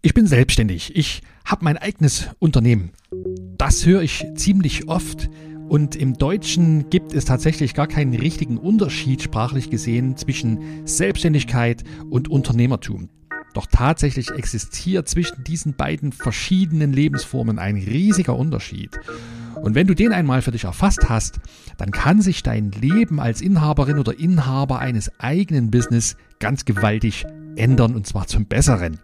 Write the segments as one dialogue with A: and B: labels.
A: Ich bin selbstständig. Ich habe mein eigenes Unternehmen. Das höre ich ziemlich oft. Und im Deutschen gibt es tatsächlich gar keinen richtigen Unterschied sprachlich gesehen zwischen Selbstständigkeit und Unternehmertum. Doch tatsächlich existiert zwischen diesen beiden verschiedenen Lebensformen ein riesiger Unterschied. Und wenn du den einmal für dich erfasst hast, dann kann sich dein Leben als Inhaberin oder Inhaber eines eigenen Business ganz gewaltig ändern und zwar zum Besseren.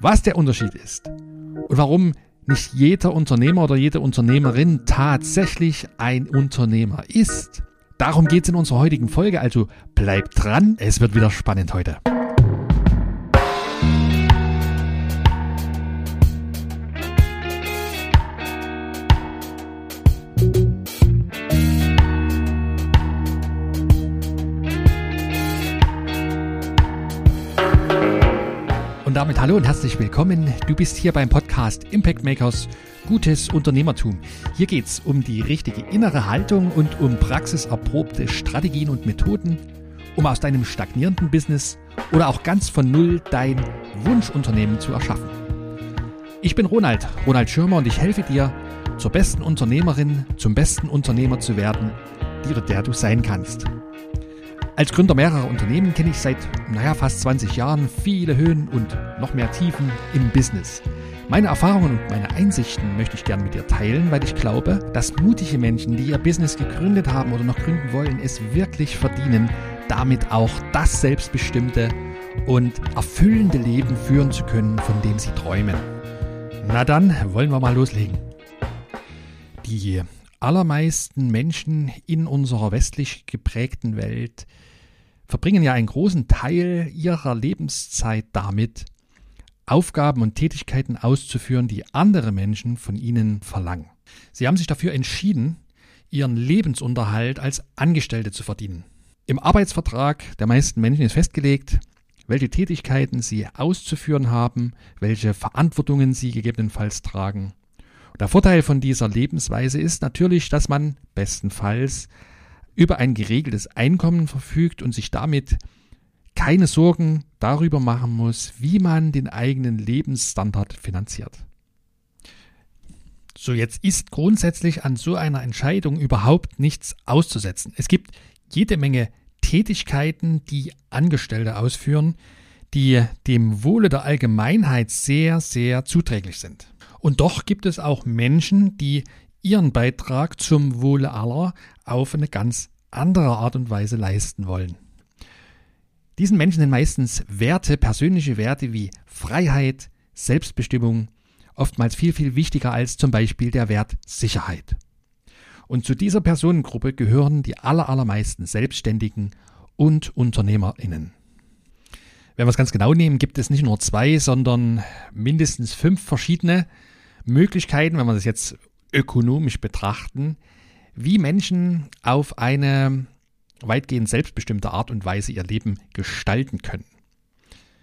A: Was der Unterschied ist und warum nicht jeder Unternehmer oder jede Unternehmerin tatsächlich ein Unternehmer ist. Darum geht es in unserer heutigen Folge, also bleib dran, es wird wieder spannend heute. Damit hallo und herzlich willkommen. Du bist hier beim Podcast Impact Makers Gutes Unternehmertum. Hier geht es um die richtige innere Haltung und um praxiserprobte Strategien und Methoden, um aus deinem stagnierenden Business oder auch ganz von Null dein Wunschunternehmen zu erschaffen. Ich bin Ronald, Ronald Schirmer und ich helfe dir, zur besten Unternehmerin, zum besten Unternehmer zu werden, die oder der du sein kannst. Als Gründer mehrerer Unternehmen kenne ich seit, naja, fast 20 Jahren viele Höhen und noch mehr Tiefen im Business. Meine Erfahrungen und meine Einsichten möchte ich gerne mit dir teilen, weil ich glaube, dass mutige Menschen, die ihr Business gegründet haben oder noch gründen wollen, es wirklich verdienen, damit auch das selbstbestimmte und erfüllende Leben führen zu können, von dem sie träumen. Na dann, wollen wir mal loslegen. Die allermeisten Menschen in unserer westlich geprägten Welt verbringen ja einen großen Teil ihrer Lebenszeit damit, Aufgaben und Tätigkeiten auszuführen, die andere Menschen von ihnen verlangen. Sie haben sich dafür entschieden, ihren Lebensunterhalt als Angestellte zu verdienen. Im Arbeitsvertrag der meisten Menschen ist festgelegt, welche Tätigkeiten sie auszuführen haben, welche Verantwortungen sie gegebenenfalls tragen. Der Vorteil von dieser Lebensweise ist natürlich, dass man bestenfalls über ein geregeltes Einkommen verfügt und sich damit keine Sorgen darüber machen muss, wie man den eigenen Lebensstandard finanziert. So, jetzt ist grundsätzlich an so einer Entscheidung überhaupt nichts auszusetzen. Es gibt jede Menge Tätigkeiten, die Angestellte ausführen, die dem Wohle der Allgemeinheit sehr, sehr zuträglich sind. Und doch gibt es auch Menschen, die ihren Beitrag zum Wohle aller auf eine ganz andere Art und Weise leisten wollen. Diesen Menschen sind meistens Werte, persönliche Werte wie Freiheit, Selbstbestimmung, oftmals viel, viel wichtiger als zum Beispiel der Wert Sicherheit. Und zu dieser Personengruppe gehören die allermeisten Selbstständigen und UnternehmerInnen. Wenn wir es ganz genau nehmen, gibt es nicht nur zwei, sondern mindestens fünf verschiedene Möglichkeiten, wenn wir das jetzt ökonomisch betrachten, wie Menschen auf eine weitgehend selbstbestimmte Art und Weise ihr Leben gestalten können.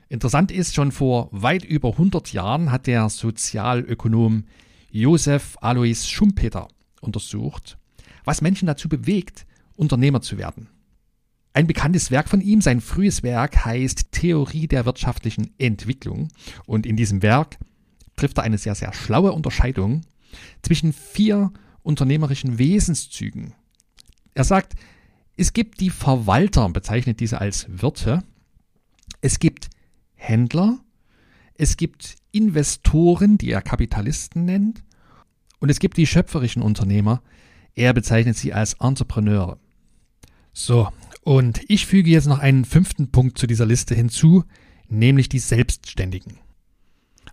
A: Interessant ist, schon vor weit über 100 Jahren hat der Sozialökonom Josef Alois Schumpeter untersucht, was Menschen dazu bewegt, Unternehmer zu werden. Ein bekanntes Werk von ihm, sein frühes Werk, heißt Theorie der wirtschaftlichen Entwicklung. Und in diesem Werk trifft er eine sehr, sehr schlaue Unterscheidung zwischen vier unternehmerischen Wesenszügen. Er sagt, es gibt die Verwalter, bezeichnet diese als Wirte, es gibt Händler, es gibt Investoren, die er Kapitalisten nennt, und es gibt die schöpferischen Unternehmer, er bezeichnet sie als Entrepreneure. So, und ich füge jetzt noch einen fünften Punkt zu dieser Liste hinzu, nämlich die Selbstständigen.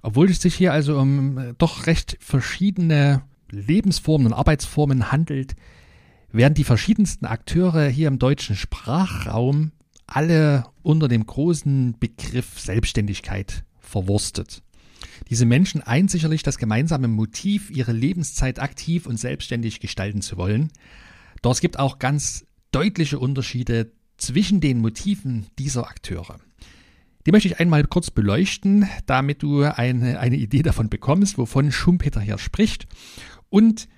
A: Obwohl es sich hier also um äh, doch recht verschiedene Lebensformen und Arbeitsformen handelt, werden die verschiedensten Akteure hier im deutschen Sprachraum alle unter dem großen Begriff Selbstständigkeit verwurstet. Diese Menschen eint sicherlich das gemeinsame Motiv, ihre Lebenszeit aktiv und selbstständig gestalten zu wollen. Doch es gibt auch ganz deutliche Unterschiede zwischen den Motiven dieser Akteure. Die möchte ich einmal kurz beleuchten, damit du eine, eine Idee davon bekommst, wovon Schumpeter hier spricht und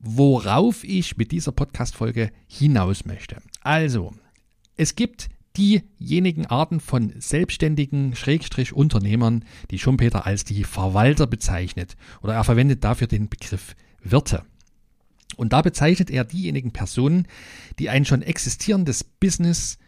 A: worauf ich mit dieser Podcast-Folge hinaus möchte. Also, es gibt diejenigen Arten von selbstständigen Schrägstrich Unternehmern, die Schumpeter als die Verwalter bezeichnet. Oder er verwendet dafür den Begriff Wirte. Und da bezeichnet er diejenigen Personen, die ein schon existierendes Business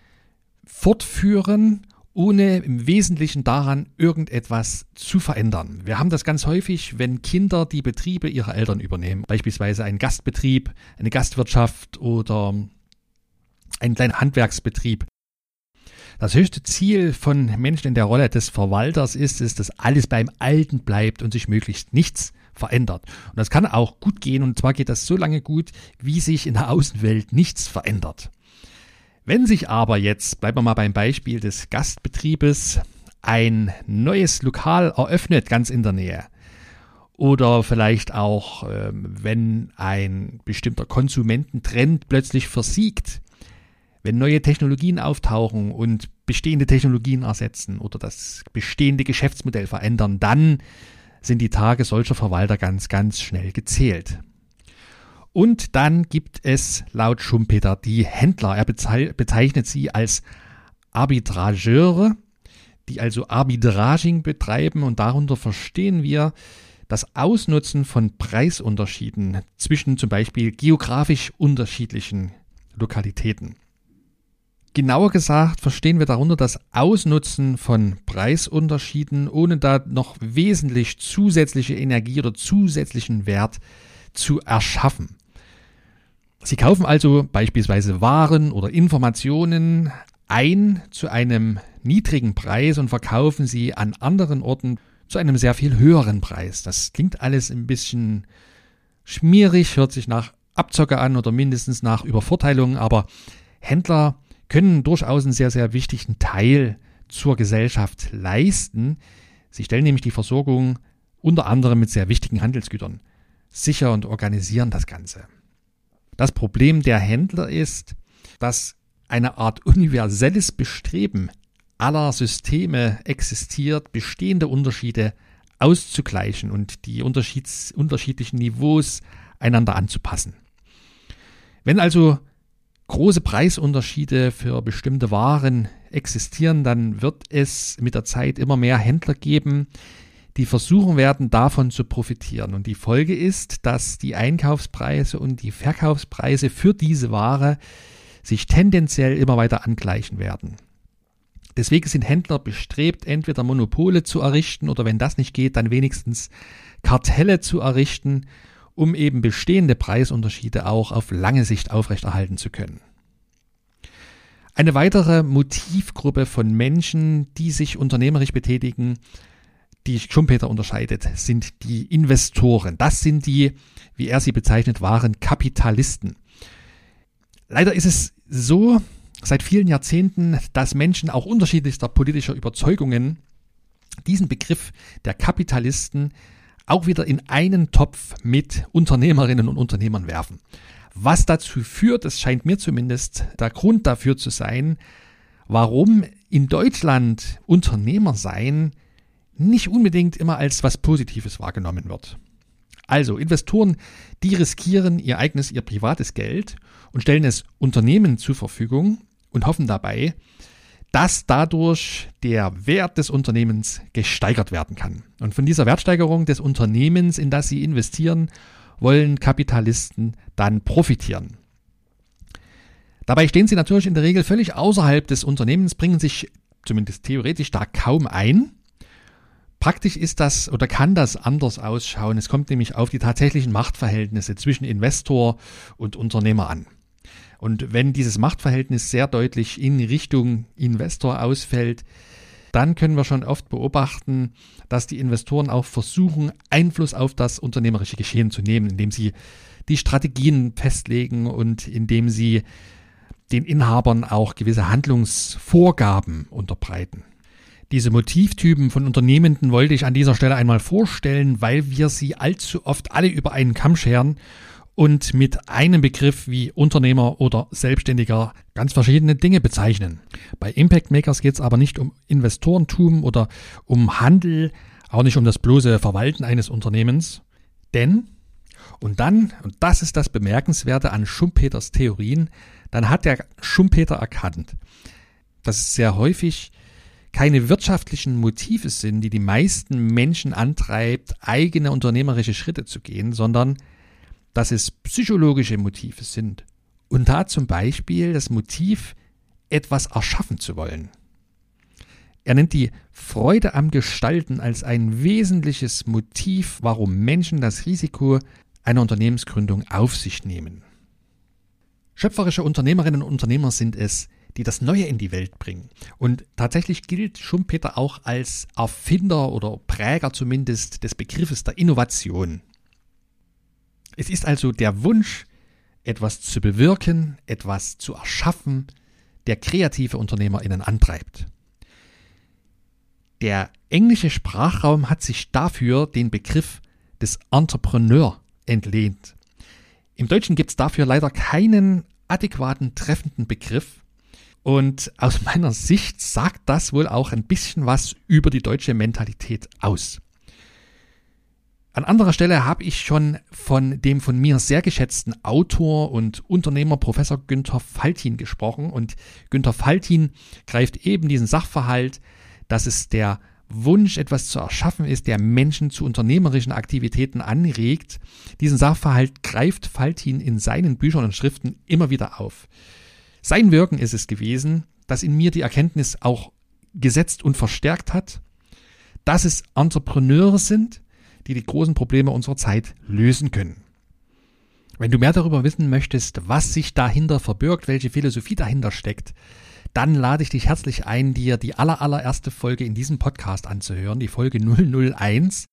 A: fortführen, ohne im Wesentlichen daran irgendetwas zu verändern. Wir haben das ganz häufig, wenn Kinder die Betriebe ihrer Eltern übernehmen, beispielsweise ein Gastbetrieb, eine Gastwirtschaft oder ein kleiner Handwerksbetrieb. Das höchste Ziel von Menschen in der Rolle des Verwalters ist es, dass alles beim Alten bleibt und sich möglichst nichts verändert. Und das kann auch gut gehen und zwar geht das so lange gut, wie sich in der Außenwelt nichts verändert. Wenn sich aber jetzt, bleiben wir mal beim Beispiel des Gastbetriebes, ein neues Lokal eröffnet ganz in der Nähe, oder vielleicht auch, ähm, wenn ein bestimmter Konsumententrend plötzlich versiegt, wenn neue Technologien auftauchen und bestehende Technologien ersetzen oder das bestehende Geschäftsmodell verändern, dann sind die Tage solcher Verwalter ganz, ganz schnell gezählt. Und dann gibt es laut Schumpeter die Händler. Er bezeichnet sie als Arbitrageure, die also Arbitraging betreiben und darunter verstehen wir das Ausnutzen von Preisunterschieden zwischen zum Beispiel geografisch unterschiedlichen Lokalitäten. Genauer gesagt verstehen wir darunter das Ausnutzen von Preisunterschieden, ohne da noch wesentlich zusätzliche Energie oder zusätzlichen Wert zu erschaffen. Sie kaufen also beispielsweise Waren oder Informationen ein zu einem niedrigen Preis und verkaufen sie an anderen Orten zu einem sehr viel höheren Preis. Das klingt alles ein bisschen schmierig, hört sich nach Abzocke an oder mindestens nach Übervorteilung, aber Händler können durchaus einen sehr, sehr wichtigen Teil zur Gesellschaft leisten. Sie stellen nämlich die Versorgung unter anderem mit sehr wichtigen Handelsgütern sicher und organisieren das Ganze. Das Problem der Händler ist, dass eine Art universelles Bestreben aller Systeme existiert, bestehende Unterschiede auszugleichen und die unterschiedlichen Niveaus einander anzupassen. Wenn also große Preisunterschiede für bestimmte Waren existieren, dann wird es mit der Zeit immer mehr Händler geben, die versuchen werden, davon zu profitieren. Und die Folge ist, dass die Einkaufspreise und die Verkaufspreise für diese Ware sich tendenziell immer weiter angleichen werden. Deswegen sind Händler bestrebt, entweder Monopole zu errichten oder wenn das nicht geht, dann wenigstens Kartelle zu errichten um eben bestehende Preisunterschiede auch auf lange Sicht aufrechterhalten zu können. Eine weitere Motivgruppe von Menschen, die sich unternehmerisch betätigen, die Schumpeter unterscheidet, sind die Investoren. Das sind die, wie er sie bezeichnet, wahren Kapitalisten. Leider ist es so seit vielen Jahrzehnten, dass Menschen auch unterschiedlichster politischer Überzeugungen diesen Begriff der Kapitalisten auch wieder in einen Topf mit Unternehmerinnen und Unternehmern werfen. Was dazu führt, es scheint mir zumindest der Grund dafür zu sein, warum in Deutschland Unternehmer sein nicht unbedingt immer als was Positives wahrgenommen wird. Also Investoren, die riskieren ihr eigenes, ihr privates Geld und stellen es Unternehmen zur Verfügung und hoffen dabei, dass dadurch der Wert des Unternehmens gesteigert werden kann. Und von dieser Wertsteigerung des Unternehmens, in das sie investieren, wollen Kapitalisten dann profitieren. Dabei stehen sie natürlich in der Regel völlig außerhalb des Unternehmens, bringen sich zumindest theoretisch da kaum ein. Praktisch ist das oder kann das anders ausschauen. Es kommt nämlich auf die tatsächlichen Machtverhältnisse zwischen Investor und Unternehmer an. Und wenn dieses Machtverhältnis sehr deutlich in Richtung Investor ausfällt, dann können wir schon oft beobachten, dass die Investoren auch versuchen, Einfluss auf das unternehmerische Geschehen zu nehmen, indem sie die Strategien festlegen und indem sie den Inhabern auch gewisse Handlungsvorgaben unterbreiten. Diese Motivtypen von Unternehmenden wollte ich an dieser Stelle einmal vorstellen, weil wir sie allzu oft alle über einen Kamm scheren und mit einem Begriff wie Unternehmer oder Selbstständiger ganz verschiedene Dinge bezeichnen. Bei Impact Makers geht es aber nicht um Investorentum oder um Handel, auch nicht um das bloße Verwalten eines Unternehmens, denn und dann, und das ist das Bemerkenswerte an Schumpeters Theorien, dann hat der Schumpeter erkannt, dass es sehr häufig keine wirtschaftlichen Motive sind, die die meisten Menschen antreibt, eigene unternehmerische Schritte zu gehen, sondern dass es psychologische Motive sind. Und da zum Beispiel das Motiv, etwas erschaffen zu wollen. Er nennt die Freude am Gestalten als ein wesentliches Motiv, warum Menschen das Risiko einer Unternehmensgründung auf sich nehmen. Schöpferische Unternehmerinnen und Unternehmer sind es, die das Neue in die Welt bringen. Und tatsächlich gilt Schumpeter auch als Erfinder oder Präger zumindest des Begriffes der Innovation. Es ist also der Wunsch, etwas zu bewirken, etwas zu erschaffen, der kreative UnternehmerInnen antreibt. Der englische Sprachraum hat sich dafür den Begriff des Entrepreneur entlehnt. Im Deutschen gibt es dafür leider keinen adäquaten, treffenden Begriff. Und aus meiner Sicht sagt das wohl auch ein bisschen was über die deutsche Mentalität aus. An anderer Stelle habe ich schon von dem von mir sehr geschätzten Autor und Unternehmer Professor Günther Faltin gesprochen und Günther Faltin greift eben diesen Sachverhalt dass es der Wunsch, etwas zu erschaffen ist, der Menschen zu unternehmerischen Aktivitäten anregt. Diesen Sachverhalt greift Faltin in seinen Büchern und Schriften immer wieder auf. Sein Wirken ist es gewesen, das in mir die Erkenntnis auch gesetzt und verstärkt hat, dass es Entrepreneure sind, die die großen Probleme unserer Zeit lösen können. Wenn du mehr darüber wissen möchtest, was sich dahinter verbirgt, welche Philosophie dahinter steckt, dann lade ich dich herzlich ein, dir die allerallererste Folge in diesem Podcast anzuhören, die Folge 001.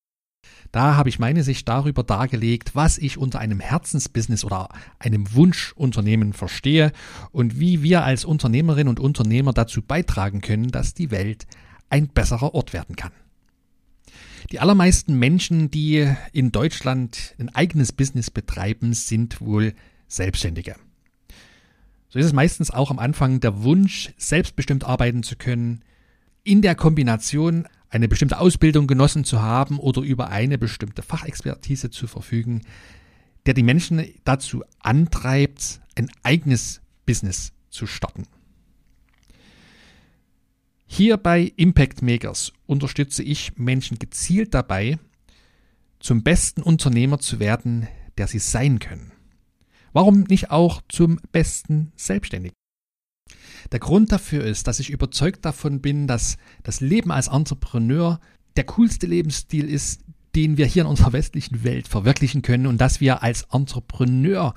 A: Da habe ich meine Sicht darüber dargelegt, was ich unter einem Herzensbusiness oder einem Wunschunternehmen verstehe und wie wir als Unternehmerinnen und Unternehmer dazu beitragen können, dass die Welt ein besserer Ort werden kann. Die allermeisten Menschen, die in Deutschland ein eigenes Business betreiben, sind wohl Selbstständige. So ist es meistens auch am Anfang der Wunsch, selbstbestimmt arbeiten zu können, in der Kombination eine bestimmte Ausbildung genossen zu haben oder über eine bestimmte Fachexpertise zu verfügen, der die Menschen dazu antreibt, ein eigenes Business zu starten. Hier bei Impact Makers unterstütze ich Menschen gezielt dabei, zum besten Unternehmer zu werden, der sie sein können. Warum nicht auch zum besten Selbstständigen? Der Grund dafür ist, dass ich überzeugt davon bin, dass das Leben als Entrepreneur der coolste Lebensstil ist, den wir hier in unserer westlichen Welt verwirklichen können und dass wir als Entrepreneur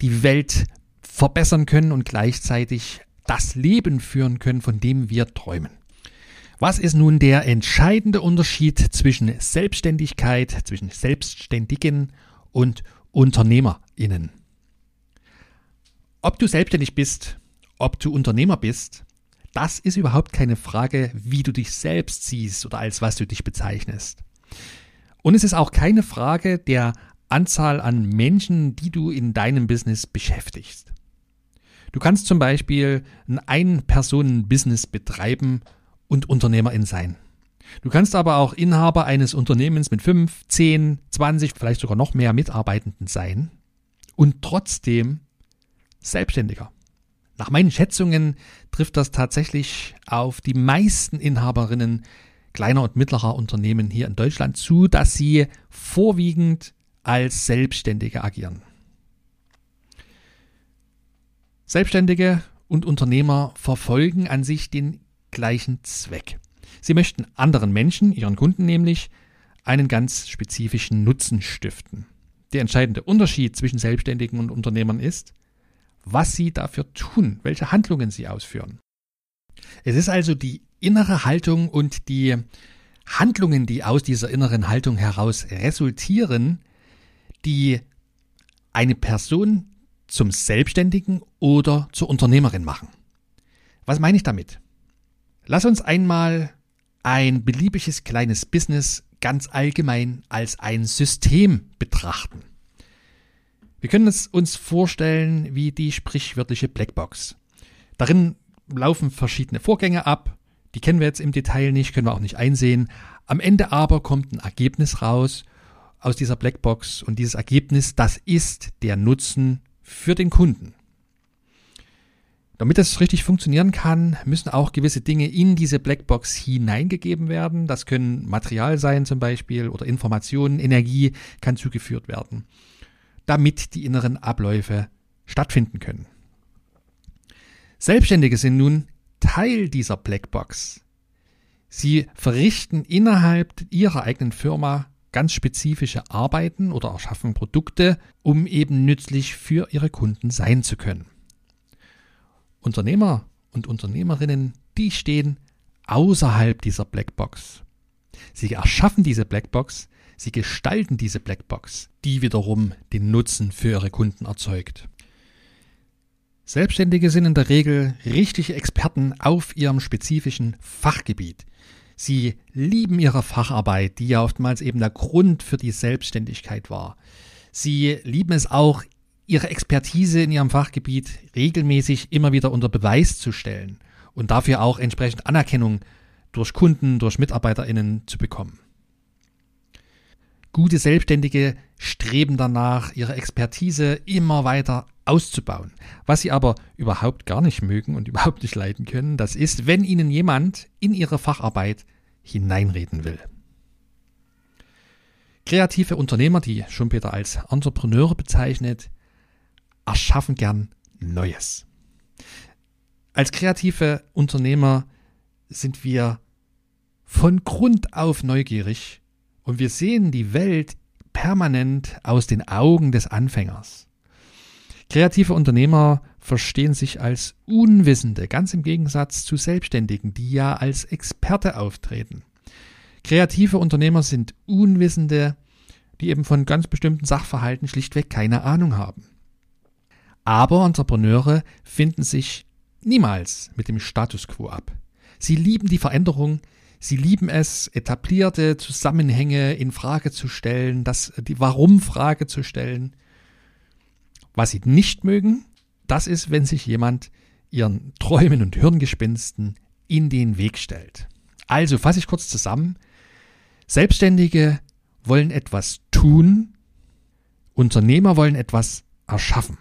A: die Welt verbessern können und gleichzeitig das Leben führen können, von dem wir träumen. Was ist nun der entscheidende Unterschied zwischen Selbstständigkeit, zwischen Selbstständigen und UnternehmerInnen? Ob du selbstständig bist, ob du Unternehmer bist, das ist überhaupt keine Frage, wie du dich selbst siehst oder als was du dich bezeichnest. Und es ist auch keine Frage der Anzahl an Menschen, die du in deinem Business beschäftigst. Du kannst zum Beispiel ein Ein-Personen-Business betreiben und Unternehmerin sein. Du kannst aber auch Inhaber eines Unternehmens mit 5, 10, 20, vielleicht sogar noch mehr Mitarbeitenden sein und trotzdem Selbstständiger. Nach meinen Schätzungen trifft das tatsächlich auf die meisten Inhaberinnen kleiner und mittlerer Unternehmen hier in Deutschland zu, dass sie vorwiegend als Selbstständige agieren. Selbstständige und Unternehmer verfolgen an sich den gleichen Zweck. Sie möchten anderen Menschen, ihren Kunden nämlich, einen ganz spezifischen Nutzen stiften. Der entscheidende Unterschied zwischen Selbstständigen und Unternehmern ist, was sie dafür tun, welche Handlungen sie ausführen. Es ist also die innere Haltung und die Handlungen, die aus dieser inneren Haltung heraus resultieren, die eine Person zum Selbstständigen oder zur Unternehmerin machen. Was meine ich damit? Lass uns einmal ein beliebiges kleines Business ganz allgemein als ein System betrachten. Wir können es uns vorstellen wie die sprichwörtliche Blackbox. Darin laufen verschiedene Vorgänge ab, die kennen wir jetzt im Detail nicht, können wir auch nicht einsehen. Am Ende aber kommt ein Ergebnis raus aus dieser Blackbox und dieses Ergebnis, das ist der Nutzen für den Kunden. Damit das richtig funktionieren kann, müssen auch gewisse Dinge in diese Blackbox hineingegeben werden. Das können Material sein zum Beispiel oder Informationen, Energie kann zugeführt werden, damit die inneren Abläufe stattfinden können. Selbstständige sind nun Teil dieser Blackbox. Sie verrichten innerhalb ihrer eigenen Firma ganz spezifische Arbeiten oder erschaffen Produkte, um eben nützlich für ihre Kunden sein zu können. Unternehmer und Unternehmerinnen, die stehen außerhalb dieser Blackbox. Sie erschaffen diese Blackbox, sie gestalten diese Blackbox, die wiederum den Nutzen für ihre Kunden erzeugt. Selbstständige sind in der Regel richtige Experten auf ihrem spezifischen Fachgebiet. Sie lieben ihre Facharbeit, die ja oftmals eben der Grund für die Selbstständigkeit war. Sie lieben es auch, ihre Expertise in ihrem Fachgebiet regelmäßig immer wieder unter Beweis zu stellen und dafür auch entsprechend Anerkennung durch Kunden, durch Mitarbeiterinnen zu bekommen. Gute Selbstständige streben danach, ihre Expertise immer weiter auszubauen. Was sie aber überhaupt gar nicht mögen und überhaupt nicht leiden können, das ist, wenn ihnen jemand in ihre Facharbeit hineinreden will. Kreative Unternehmer, die Schumpeter als Entrepreneure bezeichnet, erschaffen gern Neues. Als kreative Unternehmer sind wir von Grund auf neugierig und wir sehen die Welt permanent aus den Augen des Anfängers. Kreative Unternehmer verstehen sich als Unwissende, ganz im Gegensatz zu Selbstständigen, die ja als Experte auftreten. Kreative Unternehmer sind Unwissende, die eben von ganz bestimmten Sachverhalten schlichtweg keine Ahnung haben. Aber Entrepreneure finden sich niemals mit dem Status quo ab. Sie lieben die Veränderung, sie lieben es, etablierte Zusammenhänge in Frage zu stellen, das, die Warum-Frage zu stellen. Was sie nicht mögen, das ist, wenn sich jemand ihren Träumen und Hirngespinsten in den Weg stellt. Also fasse ich kurz zusammen. Selbstständige wollen etwas tun, Unternehmer wollen etwas erschaffen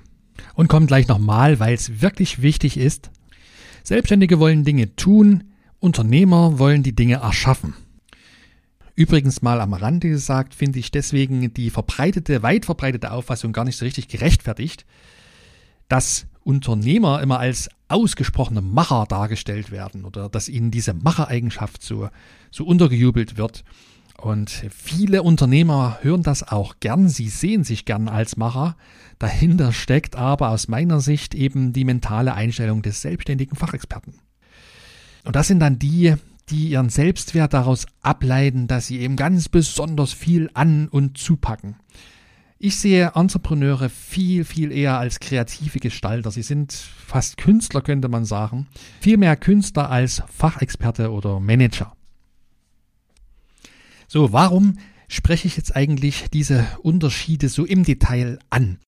A: und kommt gleich nochmal, weil es wirklich wichtig ist. Selbstständige wollen Dinge tun, Unternehmer wollen die Dinge erschaffen. Übrigens mal am Rande gesagt, finde ich deswegen die verbreitete, weit verbreitete Auffassung gar nicht so richtig gerechtfertigt, dass Unternehmer immer als ausgesprochene Macher dargestellt werden oder dass ihnen diese Machereigenschaft so, so untergejubelt wird. Und viele Unternehmer hören das auch gern, sie sehen sich gern als Macher. Dahinter steckt aber aus meiner Sicht eben die mentale Einstellung des selbstständigen Fachexperten. Und das sind dann die, die ihren Selbstwert daraus ableiten, dass sie eben ganz besonders viel an und zupacken. Ich sehe Entrepreneure viel, viel eher als kreative Gestalter. Sie sind fast Künstler, könnte man sagen. Viel mehr Künstler als Fachexperte oder Manager. So, warum spreche ich jetzt eigentlich diese Unterschiede so im Detail an?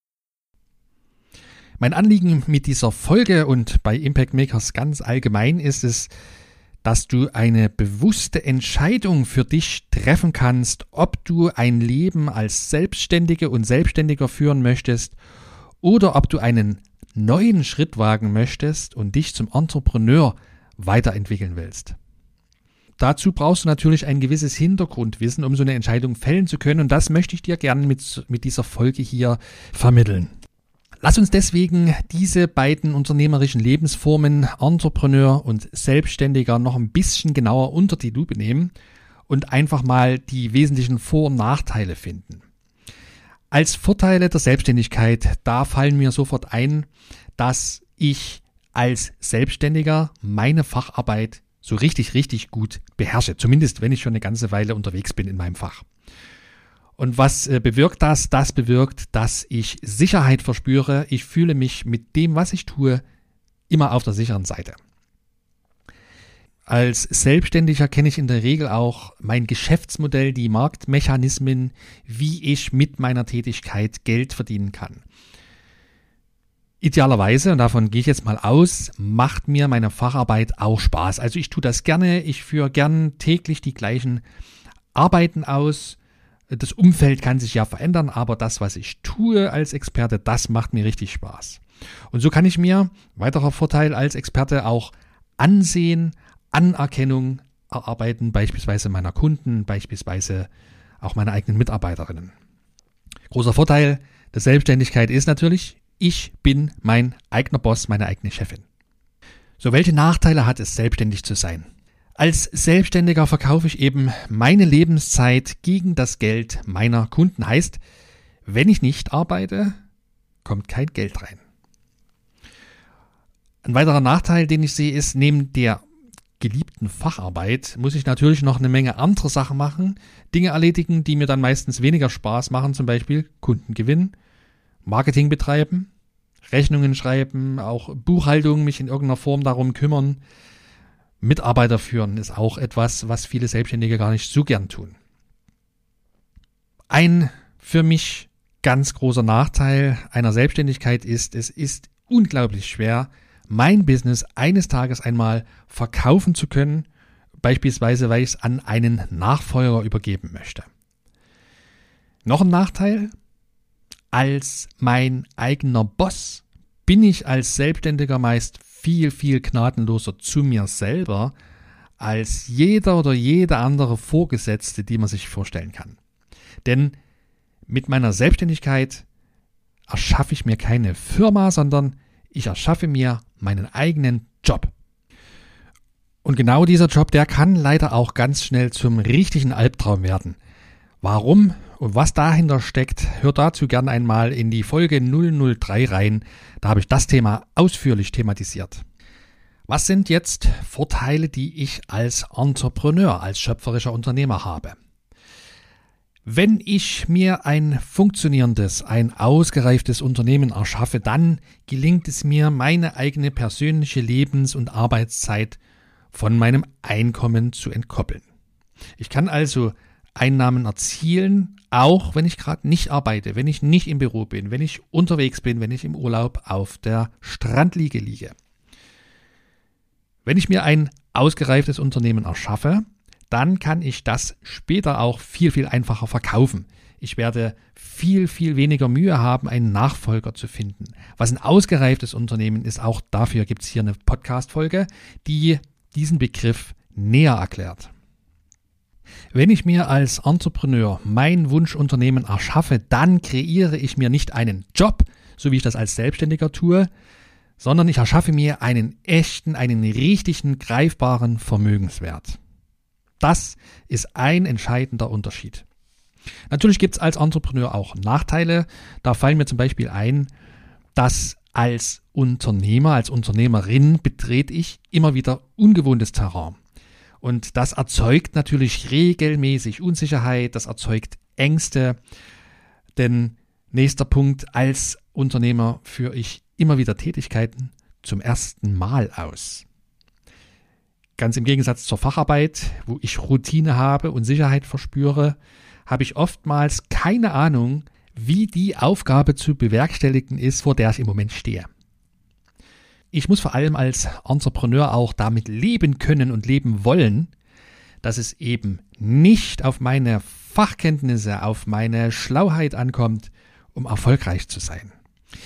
A: Mein Anliegen mit dieser Folge und bei Impact Makers ganz allgemein ist es, dass du eine bewusste Entscheidung für dich treffen kannst, ob du ein Leben als Selbstständige und Selbstständiger führen möchtest oder ob du einen neuen Schritt wagen möchtest und dich zum Entrepreneur weiterentwickeln willst. Dazu brauchst du natürlich ein gewisses Hintergrundwissen, um so eine Entscheidung fällen zu können. Und das möchte ich dir gerne mit, mit dieser Folge hier vermitteln. Lass uns deswegen diese beiden unternehmerischen Lebensformen, Entrepreneur und Selbstständiger, noch ein bisschen genauer unter die Lupe nehmen und einfach mal die wesentlichen Vor- und Nachteile finden. Als Vorteile der Selbstständigkeit, da fallen mir sofort ein, dass ich als Selbstständiger meine Facharbeit so richtig, richtig gut beherrsche. Zumindest, wenn ich schon eine ganze Weile unterwegs bin in meinem Fach. Und was äh, bewirkt das? Das bewirkt, dass ich Sicherheit verspüre. Ich fühle mich mit dem, was ich tue, immer auf der sicheren Seite. Als Selbstständiger kenne ich in der Regel auch mein Geschäftsmodell, die Marktmechanismen, wie ich mit meiner Tätigkeit Geld verdienen kann. Idealerweise, und davon gehe ich jetzt mal aus, macht mir meine Facharbeit auch Spaß. Also ich tue das gerne, ich führe gern täglich die gleichen Arbeiten aus, Das Umfeld kann sich ja verändern, aber das, was ich tue als Experte, das macht mir richtig Spaß. Und so kann ich mir, weiterer Vorteil als Experte, auch Ansehen, Anerkennung erarbeiten, beispielsweise meiner Kunden, beispielsweise auch meiner eigenen Mitarbeiterinnen. Großer Vorteil der Selbstständigkeit ist natürlich, ich bin mein eigener Boss, meine eigene Chefin. So, welche Nachteile hat es, selbstständig zu sein? Als Selbstständiger verkaufe ich eben meine Lebenszeit gegen das Geld meiner Kunden. Heißt, wenn ich nicht arbeite, kommt kein Geld rein. Ein weiterer Nachteil, den ich sehe, ist, neben der geliebten Facharbeit muss ich natürlich noch eine Menge andere Sachen machen, Dinge erledigen, die mir dann meistens weniger Spaß machen, zum Beispiel Kunden gewinnen, Marketing betreiben, Rechnungen schreiben, auch Buchhaltung, mich in irgendeiner Form darum kümmern. Mitarbeiter führen ist auch etwas, was viele Selbstständige gar nicht so gern tun. Ein für mich ganz großer Nachteil einer Selbstständigkeit ist, es ist unglaublich schwer, mein Business eines Tages einmal verkaufen zu können, beispielsweise weil ich es an einen Nachfolger übergeben möchte. Noch ein Nachteil, als mein eigener Boss bin ich als Selbstständiger meist viel, viel gnadenloser zu mir selber als jeder oder jede andere Vorgesetzte, die man sich vorstellen kann. Denn mit meiner Selbstständigkeit erschaffe ich mir keine Firma, sondern ich erschaffe mir meinen eigenen Job. Und genau dieser Job, der kann leider auch ganz schnell zum richtigen Albtraum werden. Warum und was dahinter steckt, hört dazu gern einmal in die Folge 003 rein. Da habe ich das Thema ausführlich thematisiert. Was sind jetzt Vorteile, die ich als Entrepreneur, als schöpferischer Unternehmer habe? Wenn ich mir ein funktionierendes, ein ausgereiftes Unternehmen erschaffe, dann gelingt es mir, meine eigene persönliche Lebens- und Arbeitszeit von meinem Einkommen zu entkoppeln. Ich kann also Einnahmen erzielen, auch wenn ich gerade nicht arbeite, wenn ich nicht im Büro bin, wenn ich unterwegs bin, wenn ich im Urlaub auf der Strandliege liege. Wenn ich mir ein ausgereiftes Unternehmen erschaffe, dann kann ich das später auch viel, viel einfacher verkaufen. Ich werde viel, viel weniger Mühe haben, einen Nachfolger zu finden. Was ein ausgereiftes Unternehmen ist, auch dafür gibt es hier eine Podcast-Folge, die diesen Begriff näher erklärt. Wenn ich mir als Entrepreneur mein Wunschunternehmen erschaffe, dann kreiere ich mir nicht einen Job, so wie ich das als Selbstständiger tue, sondern ich erschaffe mir einen echten, einen richtigen, greifbaren Vermögenswert. Das ist ein entscheidender Unterschied. Natürlich gibt es als Entrepreneur auch Nachteile. Da fallen mir zum Beispiel ein, dass als Unternehmer, als Unternehmerin betrete ich immer wieder ungewohntes Terrain. Und das erzeugt natürlich regelmäßig Unsicherheit, das erzeugt Ängste. Denn nächster Punkt, als Unternehmer führe ich immer wieder Tätigkeiten zum ersten Mal aus. Ganz im Gegensatz zur Facharbeit, wo ich Routine habe und Sicherheit verspüre, habe ich oftmals keine Ahnung, wie die Aufgabe zu bewerkstelligen ist, vor der ich im Moment stehe. Ich muss vor allem als Entrepreneur auch damit leben können und leben wollen, dass es eben nicht auf meine Fachkenntnisse, auf meine Schlauheit ankommt, um erfolgreich zu sein.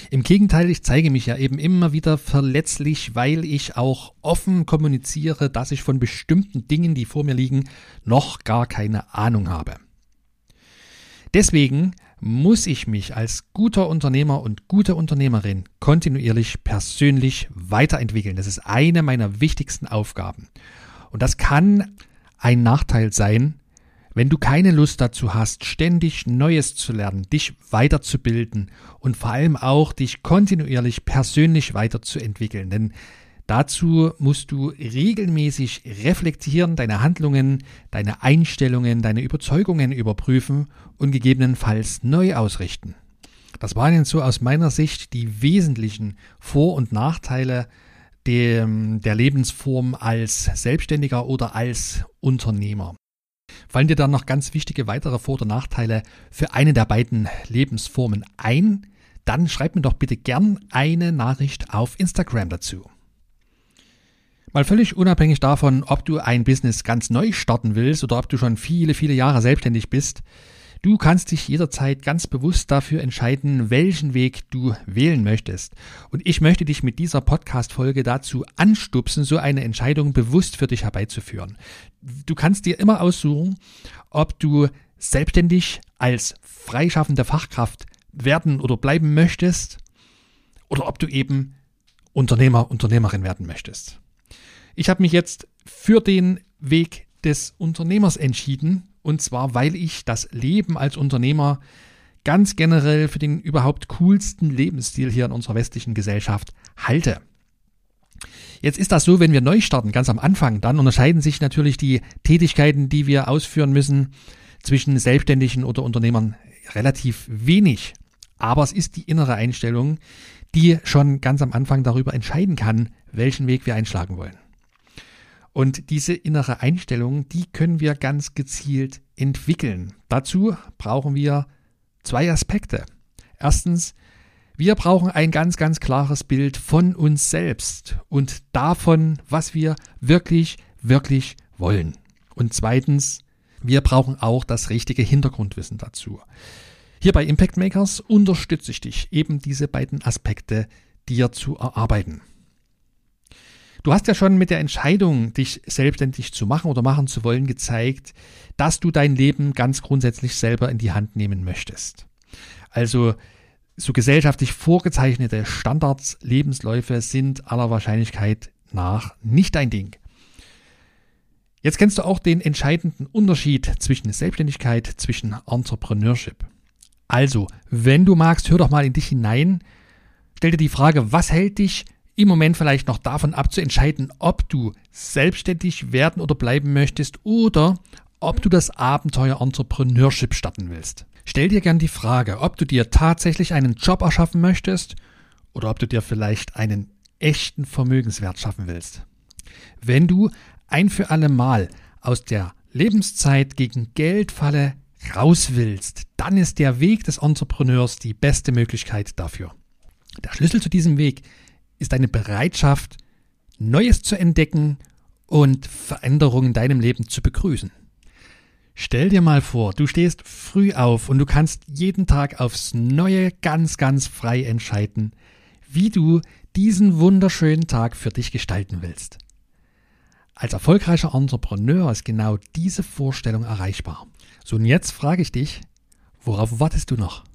A: Im Gegenteil, ich zeige mich ja eben immer wieder verletzlich, weil ich auch offen kommuniziere, dass ich von bestimmten Dingen, die vor mir liegen, noch gar keine Ahnung habe. Deswegen muss ich mich als guter Unternehmer und gute Unternehmerin kontinuierlich persönlich weiterentwickeln. Das ist eine meiner wichtigsten Aufgaben. Und das kann ein Nachteil sein, wenn du keine Lust dazu hast, ständig Neues zu lernen, dich weiterzubilden und vor allem auch dich kontinuierlich persönlich weiterzuentwickeln. Denn dazu musst du regelmäßig reflektieren, deine Handlungen, deine Einstellungen, deine Überzeugungen überprüfen und gegebenenfalls neu ausrichten. Das waren jetzt so aus meiner Sicht die wesentlichen Vor- und Nachteile der, der Lebensform als Selbstständiger oder als Unternehmer. Fallen dir dann noch ganz wichtige weitere Vor- oder Nachteile für eine der beiden Lebensformen ein? Dann schreib mir doch bitte gern eine Nachricht auf Instagram dazu. Mal völlig unabhängig davon, ob du ein Business ganz neu starten willst oder ob du schon viele, viele Jahre selbstständig bist, Du kannst dich jederzeit ganz bewusst dafür entscheiden, welchen Weg du wählen möchtest. Und ich möchte dich mit dieser Podcast-Folge dazu anstupsen, so eine Entscheidung bewusst für dich herbeizuführen. Du kannst dir immer aussuchen, ob du selbstständig als freischaffende Fachkraft werden oder bleiben möchtest oder ob du eben Unternehmer, Unternehmerin werden möchtest. Ich habe mich jetzt für den Weg des Unternehmers entschieden und zwar, weil ich das Leben als Unternehmer ganz generell für den überhaupt coolsten Lebensstil hier in unserer westlichen Gesellschaft halte. Jetzt ist das so, wenn wir neu starten, ganz am Anfang, dann unterscheiden sich natürlich die Tätigkeiten, die wir ausführen müssen, zwischen Selbstständigen oder Unternehmern relativ wenig. Aber es ist die innere Einstellung, die schon ganz am Anfang darüber entscheiden kann, welchen Weg wir einschlagen wollen. Und diese innere Einstellung, die können wir ganz gezielt entwickeln. Dazu brauchen wir zwei Aspekte. Erstens, wir brauchen ein ganz, ganz klares Bild von uns selbst und davon, was wir wirklich, wirklich wollen. Und zweitens, wir brauchen auch das richtige Hintergrundwissen dazu. Hier bei Impact Makers unterstütze ich dich, eben diese beiden Aspekte dir zu erarbeiten. Du hast ja schon mit der Entscheidung, dich selbstständig zu machen oder machen zu wollen, gezeigt, dass du dein Leben ganz grundsätzlich selber in die Hand nehmen möchtest. Also so gesellschaftlich vorgezeichnete Standards, Lebensläufe sind aller Wahrscheinlichkeit nach nicht dein Ding. Jetzt kennst du auch den entscheidenden Unterschied zwischen Selbstständigkeit, zwischen Entrepreneurship. Also, wenn du magst, hör doch mal in dich hinein. Stell dir die Frage, was hält dich im Moment vielleicht noch davon ab zu entscheiden, ob du selbstständig werden oder bleiben möchtest oder ob du das Abenteuer Entrepreneurship starten willst. Stell dir gern die Frage, ob du dir tatsächlich einen Job erschaffen möchtest oder ob du dir vielleicht einen echten Vermögenswert schaffen willst. Wenn du ein für alle Mal aus der Lebenszeit gegen Geldfalle raus willst, dann ist der Weg des Entrepreneurs die beste Möglichkeit dafür. Der Schlüssel zu diesem Weg ist eine Bereitschaft, Neues zu entdecken und Veränderungen in deinem Leben zu begrüßen. Stell dir mal vor, du stehst früh auf und du kannst jeden Tag aufs Neue ganz, ganz frei entscheiden, wie du diesen wunderschönen Tag für dich gestalten willst. Als erfolgreicher Entrepreneur ist genau diese Vorstellung erreichbar. So und jetzt frage ich dich, worauf wartest du noch?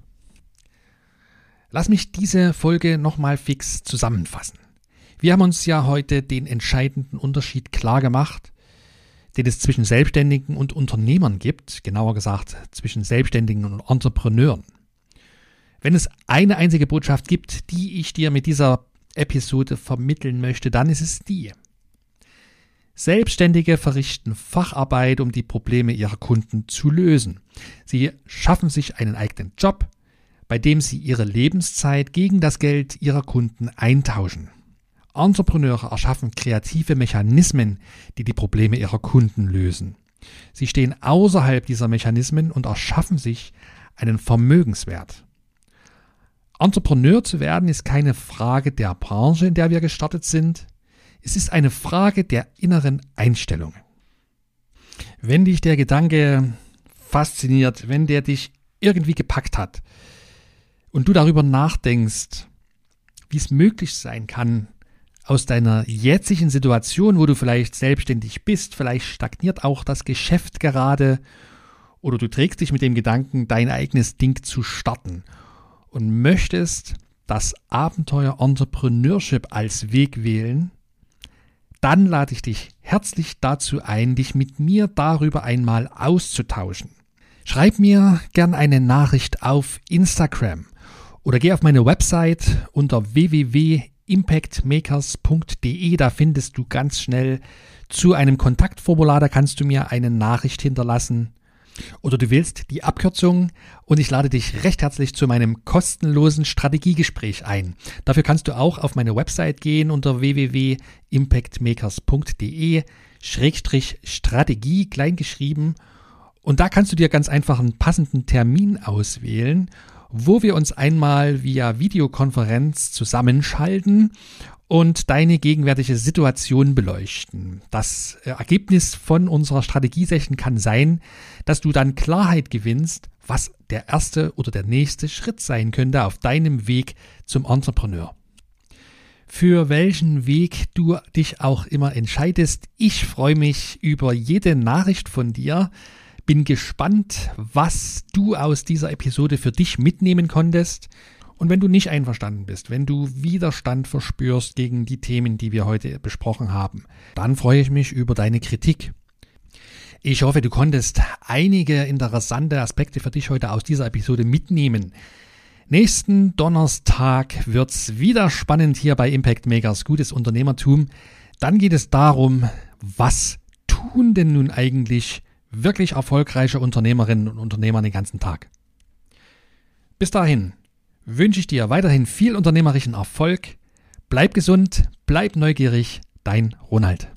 A: Lass mich diese Folge nochmal fix zusammenfassen. Wir haben uns ja heute den entscheidenden Unterschied klar gemacht, den es zwischen Selbstständigen und Unternehmern gibt, genauer gesagt zwischen Selbstständigen und Entrepreneuren. Wenn es eine einzige Botschaft gibt, die ich dir mit dieser Episode vermitteln möchte, dann ist es die. Selbstständige verrichten Facharbeit, um die Probleme ihrer Kunden zu lösen. Sie schaffen sich einen eigenen Job, bei dem sie ihre Lebenszeit gegen das Geld ihrer Kunden eintauschen. Entrepreneure erschaffen kreative Mechanismen, die die Probleme ihrer Kunden lösen. Sie stehen außerhalb dieser Mechanismen und erschaffen sich einen Vermögenswert. Entrepreneur zu werden ist keine Frage der Branche, in der wir gestartet sind. Es ist eine Frage der inneren Einstellung. Wenn dich der Gedanke fasziniert, wenn der dich irgendwie gepackt hat, und du darüber nachdenkst, wie es möglich sein kann, aus deiner jetzigen Situation, wo du vielleicht selbstständig bist, vielleicht stagniert auch das Geschäft gerade oder du trägst dich mit dem Gedanken, dein eigenes Ding zu starten und möchtest das Abenteuer Entrepreneurship als Weg wählen, dann lade ich dich herzlich dazu ein, dich mit mir darüber einmal auszutauschen. Schreib mir gern eine Nachricht auf Instagram oder geh auf meine Website unter www.impactmakers.de. Da findest du ganz schnell zu einem Kontaktformular. Da kannst du mir eine Nachricht hinterlassen. Oder du willst die Abkürzung und ich lade dich recht herzlich zu meinem kostenlosen Strategiegespräch ein. Dafür kannst du auch auf meine Website gehen unter www.impactmakers.de Schrägstrich Strategie kleingeschrieben und da kannst du dir ganz einfach einen passenden Termin auswählen wo wir uns einmal via Videokonferenz zusammenschalten und deine gegenwärtige Situation beleuchten. Das äh, Ergebnis von unserer Strategiesession kann sein, dass du dann Klarheit gewinnst, was der erste oder der nächste Schritt sein könnte auf deinem Weg zum Entrepreneur. Für welchen Weg du dich auch immer entscheidest, ich freue mich über jede Nachricht von dir. Bin gespannt, was du aus dieser Episode für dich mitnehmen konntest. Und wenn du nicht einverstanden bist, wenn du Widerstand verspürst gegen die Themen, die wir heute besprochen haben, dann freue ich mich über deine Kritik. Ich hoffe, du konntest einige interessante Aspekte für dich heute aus dieser Episode mitnehmen. Nächsten Donnerstag wird's wieder spannend hier bei Impact Makers Gutes Unternehmertum. Dann geht es darum, was tun denn nun eigentlich wirklich erfolgreiche Unternehmerinnen und Unternehmer den ganzen Tag. Bis dahin wünsche ich dir weiterhin viel unternehmerischen Erfolg. Bleib gesund, bleib neugierig, dein Ronald.